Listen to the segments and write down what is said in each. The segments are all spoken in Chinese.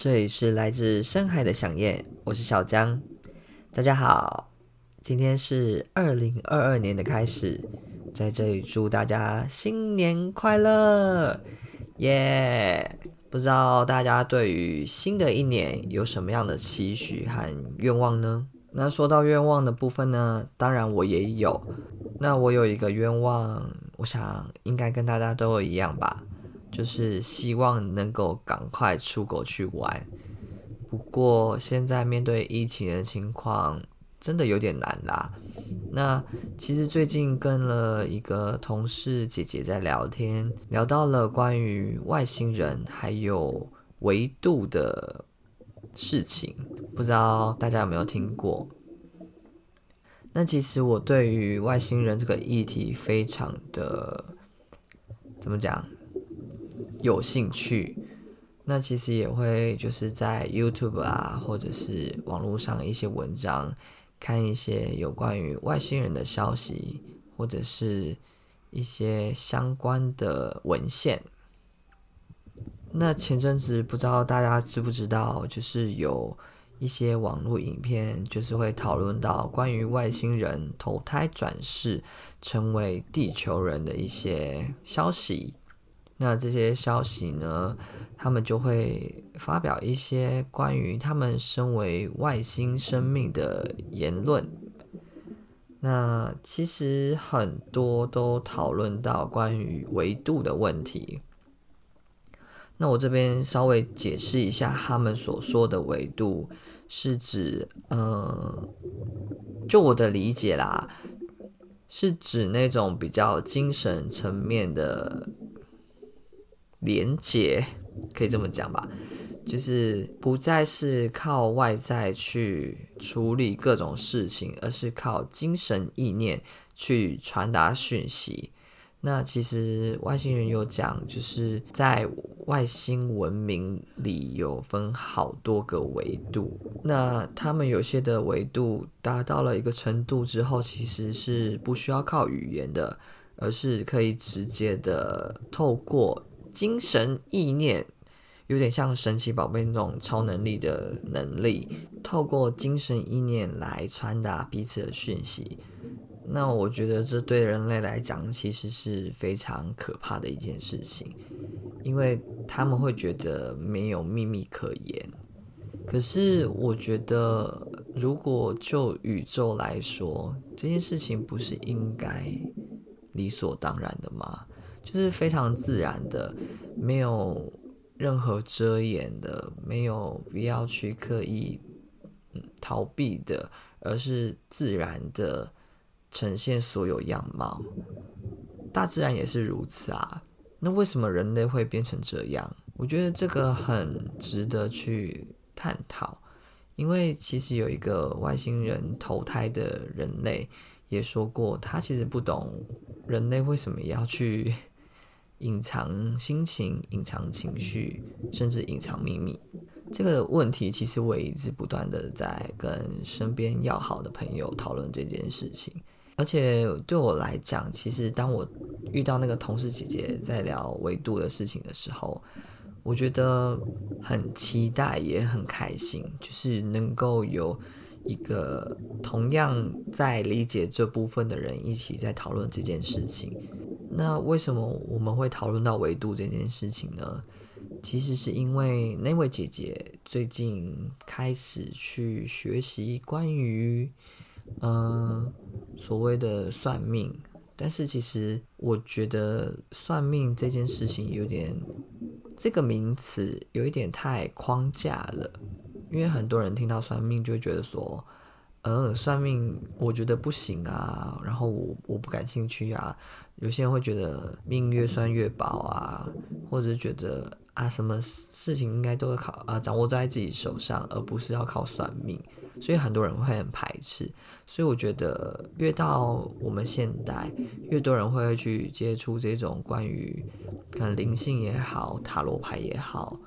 这里是来自深海的响燕，我是小江。大家好，今天是二零二二年的开始，在这里祝大家新年快乐，耶！不知道大家对于新的一年有什么样的期许和愿望呢？那说到愿望的部分呢，当然我也有。那我有一个愿望，我想应该跟大家都一样吧。就是希望能够赶快出国去玩，不过现在面对疫情的情况，真的有点难啦。那其实最近跟了一个同事姐姐在聊天，聊到了关于外星人还有维度的事情，不知道大家有没有听过？那其实我对于外星人这个议题非常的，怎么讲？有兴趣，那其实也会就是在 YouTube 啊，或者是网络上一些文章，看一些有关于外星人的消息，或者是一些相关的文献。那前阵子不知道大家知不知道，就是有一些网络影片，就是会讨论到关于外星人投胎转世成为地球人的一些消息。那这些消息呢，他们就会发表一些关于他们身为外星生命的言论。那其实很多都讨论到关于维度的问题。那我这边稍微解释一下，他们所说的维度是指，呃，就我的理解啦，是指那种比较精神层面的。连接可以这么讲吧，就是不再是靠外在去处理各种事情，而是靠精神意念去传达讯息。那其实外星人有讲，就是在外星文明里有分好多个维度。那他们有些的维度达到了一个程度之后，其实是不需要靠语言的，而是可以直接的透过。精神意念有点像神奇宝贝那种超能力的能力，透过精神意念来传达彼此的讯息。那我觉得这对人类来讲其实是非常可怕的一件事情，因为他们会觉得没有秘密可言。可是我觉得，如果就宇宙来说，这件事情不是应该理所当然的吗？就是非常自然的，没有任何遮掩的，没有必要去刻意逃避的，而是自然的呈现所有样貌。大自然也是如此啊。那为什么人类会变成这样？我觉得这个很值得去探讨，因为其实有一个外星人投胎的人类也说过，他其实不懂人类为什么要去。隐藏心情、隐藏情绪，甚至隐藏秘密，这个问题其实我一直不断的在跟身边要好的朋友讨论这件事情。而且对我来讲，其实当我遇到那个同事姐姐在聊维度的事情的时候，我觉得很期待，也很开心，就是能够有一个同样在理解这部分的人一起在讨论这件事情。那为什么我们会讨论到维度这件事情呢？其实是因为那位姐姐最近开始去学习关于，嗯、所谓的算命。但是其实我觉得算命这件事情有点，这个名词有一点太框架了。因为很多人听到算命就会觉得说，嗯、算命我觉得不行啊，然后我我不感兴趣啊。有些人会觉得命越算越薄啊，或者觉得啊，什么事情应该都会靠啊掌握在自己手上，而不是要靠算命，所以很多人会很排斥。所以我觉得越到我们现代，越多人会去接触这种关于可能灵性也好、塔罗牌也好，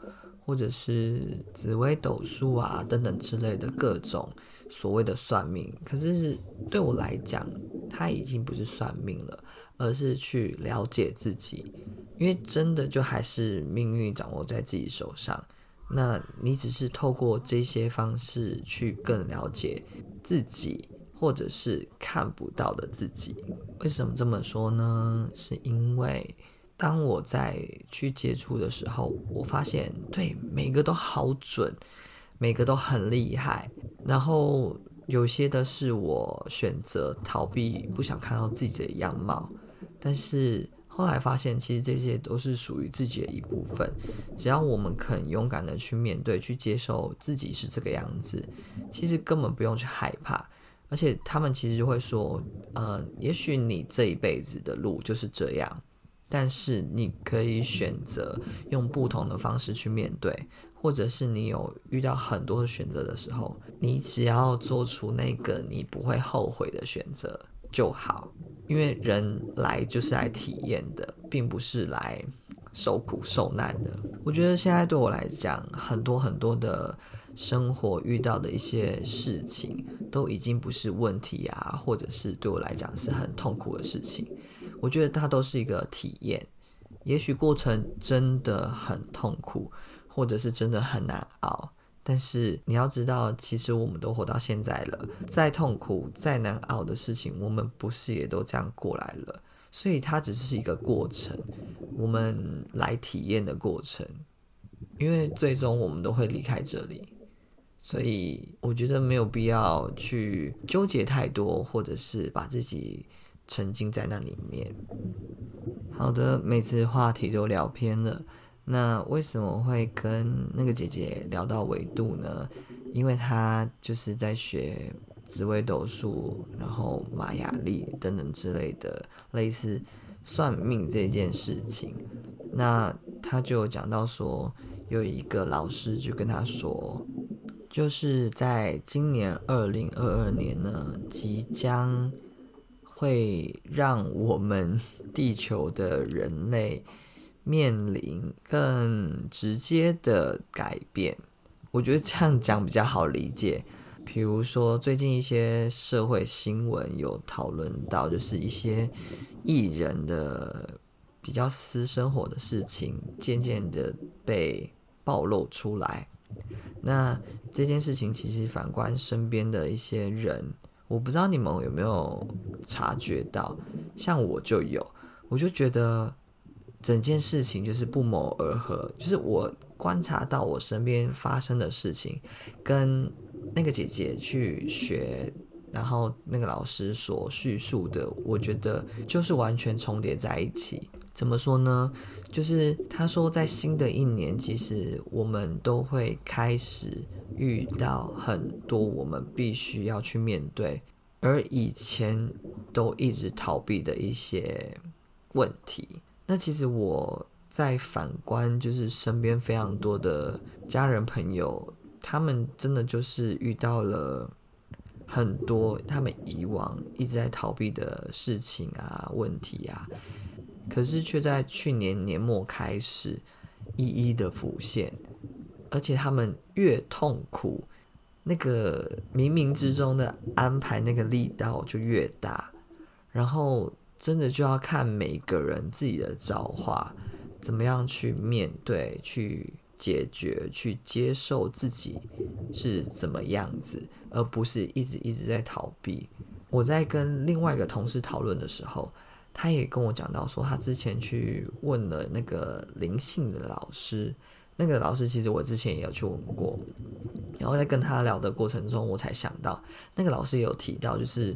或者是紫微斗数啊等等之类的各种所谓的算命。可是对我来讲，它已经不是算命了。而是去了解自己，因为真的就还是命运掌握在自己手上。那你只是透过这些方式去更了解自己，或者是看不到的自己。为什么这么说呢？是因为当我在去接触的时候，我发现对每个都好准，每个都很厉害。然后有些的是我选择逃避，不想看到自己的样貌，但是。后来发现，其实这些都是属于自己的一部分。只要我们肯勇敢的去面对、去接受自己是这个样子，其实根本不用去害怕。而且他们其实就会说：“呃，也许你这一辈子的路就是这样，但是你可以选择用不同的方式去面对，或者是你有遇到很多的选择的时候，你只要做出那个你不会后悔的选择就好。”因为人来就是来体验的，并不是来受苦受难的。我觉得现在对我来讲，很多很多的生活遇到的一些事情，都已经不是问题啊，或者是对我来讲是很痛苦的事情。我觉得它都是一个体验，也许过程真的很痛苦，或者是真的很难熬。但是你要知道，其实我们都活到现在了，再痛苦、再难熬的事情，我们不是也都这样过来了？所以它只是一个过程，我们来体验的过程。因为最终我们都会离开这里，所以我觉得没有必要去纠结太多，或者是把自己沉浸在那里面。好的，每次话题都聊偏了。那为什么会跟那个姐姐聊到维度呢？因为她就是在学紫微斗数，然后玛雅历等等之类的类似算命这件事情。那她就讲到说，有一个老师就跟她说，就是在今年二零二二年呢，即将会让我们 地球的人类。面临更直接的改变，我觉得这样讲比较好理解。比如说，最近一些社会新闻有讨论到，就是一些艺人的比较私生活的事情，渐渐的被暴露出来。那这件事情其实反观身边的一些人，我不知道你们有没有察觉到，像我就有，我就觉得。整件事情就是不谋而合，就是我观察到我身边发生的事情，跟那个姐姐去学，然后那个老师所叙述的，我觉得就是完全重叠在一起。怎么说呢？就是他说，在新的一年，其实我们都会开始遇到很多我们必须要去面对，而以前都一直逃避的一些问题。那其实我在反观，就是身边非常多的家人朋友，他们真的就是遇到了很多他们以往一直在逃避的事情啊、问题啊，可是却在去年年末开始一一的浮现，而且他们越痛苦，那个冥冥之中的安排那个力道就越大，然后。真的就要看每个人自己的造化，怎么样去面对、去解决、去接受自己是怎么样子，而不是一直一直在逃避。我在跟另外一个同事讨论的时候，他也跟我讲到说，他之前去问了那个灵性的老师，那个老师其实我之前也有去问过，然后在跟他聊的过程中，我才想到那个老师也有提到，就是。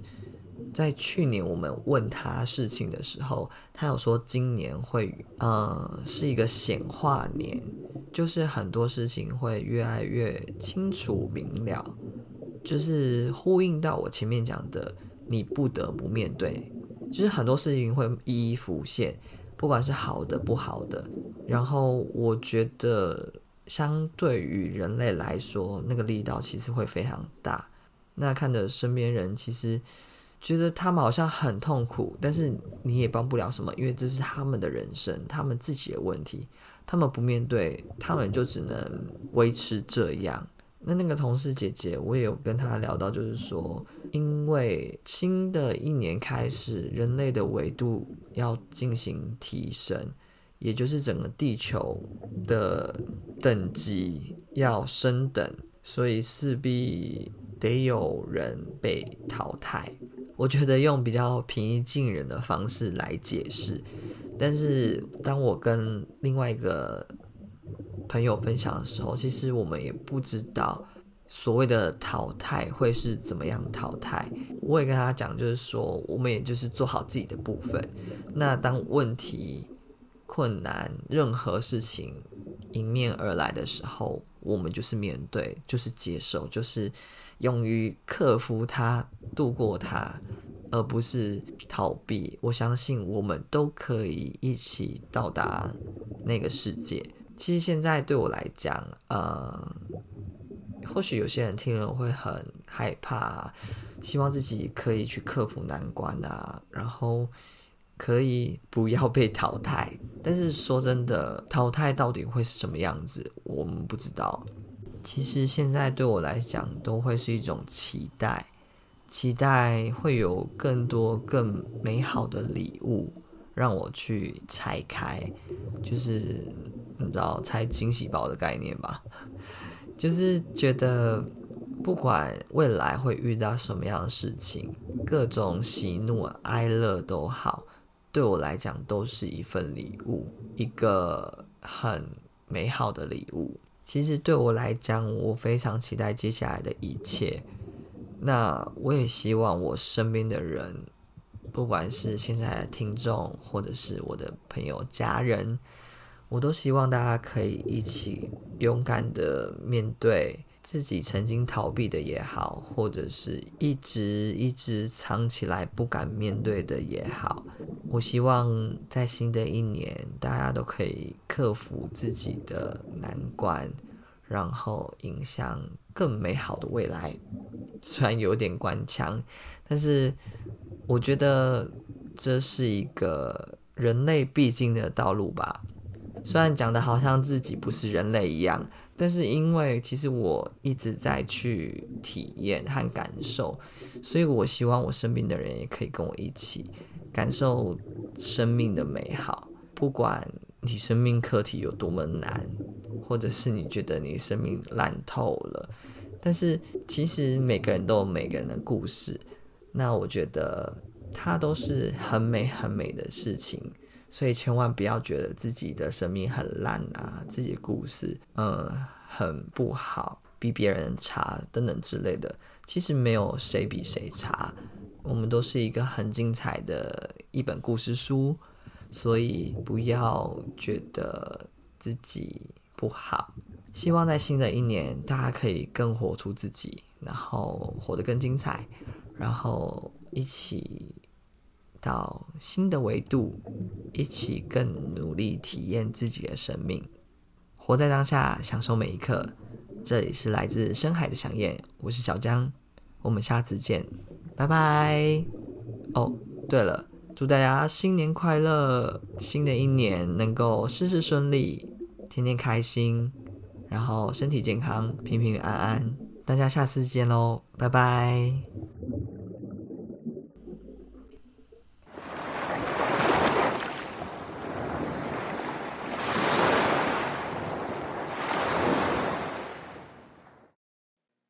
在去年我们问他事情的时候，他有说今年会，呃，是一个显化年，就是很多事情会越来越清楚明了，就是呼应到我前面讲的，你不得不面对，就是很多事情会一一浮现，不管是好的不好的。然后我觉得，相对于人类来说，那个力道其实会非常大。那看着身边人，其实。觉得他们好像很痛苦，但是你也帮不了什么，因为这是他们的人生，他们自己的问题，他们不面对，他们就只能维持这样。那那个同事姐姐，我也有跟她聊到，就是说，因为新的一年开始，人类的维度要进行提升，也就是整个地球的等级要升等，所以势必得有人被淘汰。我觉得用比较平易近人的方式来解释，但是当我跟另外一个朋友分享的时候，其实我们也不知道所谓的淘汰会是怎么样淘汰。我也跟他讲，就是说，我们也就是做好自己的部分。那当问题、困难、任何事情迎面而来的时候，我们就是面对，就是接受，就是勇于克服它、度过它，而不是逃避。我相信我们都可以一起到达那个世界。其实现在对我来讲，呃，或许有些人听了会很害怕，希望自己可以去克服难关啊，然后可以不要被淘汰。但是说真的，淘汰到底会是什么样子，我们不知道。其实现在对我来讲，都会是一种期待，期待会有更多更美好的礼物让我去拆开，就是。你知道拆惊喜包的概念吧？就是觉得不管未来会遇到什么样的事情，各种喜怒哀乐都好，对我来讲都是一份礼物，一个很美好的礼物。其实对我来讲，我非常期待接下来的一切。那我也希望我身边的人，不管是现在的听众，或者是我的朋友、家人。我都希望大家可以一起勇敢的面对自己曾经逃避的也好，或者是一直一直藏起来不敢面对的也好。我希望在新的一年，大家都可以克服自己的难关，然后迎向更美好的未来。虽然有点官腔，但是我觉得这是一个人类必经的道路吧。虽然讲的好像自己不是人类一样，但是因为其实我一直在去体验和感受，所以我希望我身边的人也可以跟我一起感受生命的美好。不管你生命课题有多么难，或者是你觉得你生命烂透了，但是其实每个人都有每个人的故事，那我觉得它都是很美很美的事情。所以千万不要觉得自己的生命很烂啊，自己的故事嗯很不好，比别人差等等之类的。其实没有谁比谁差，我们都是一个很精彩的一本故事书。所以不要觉得自己不好。希望在新的一年，大家可以更活出自己，然后活得更精彩，然后一起。到新的维度，一起更努力体验自己的生命，活在当下，享受每一刻。这里是来自深海的响燕，我是小江，我们下次见，拜拜。哦，对了，祝大家新年快乐，新的一年能够事事顺利，天天开心，然后身体健康，平平安安。大家下次见喽，拜拜。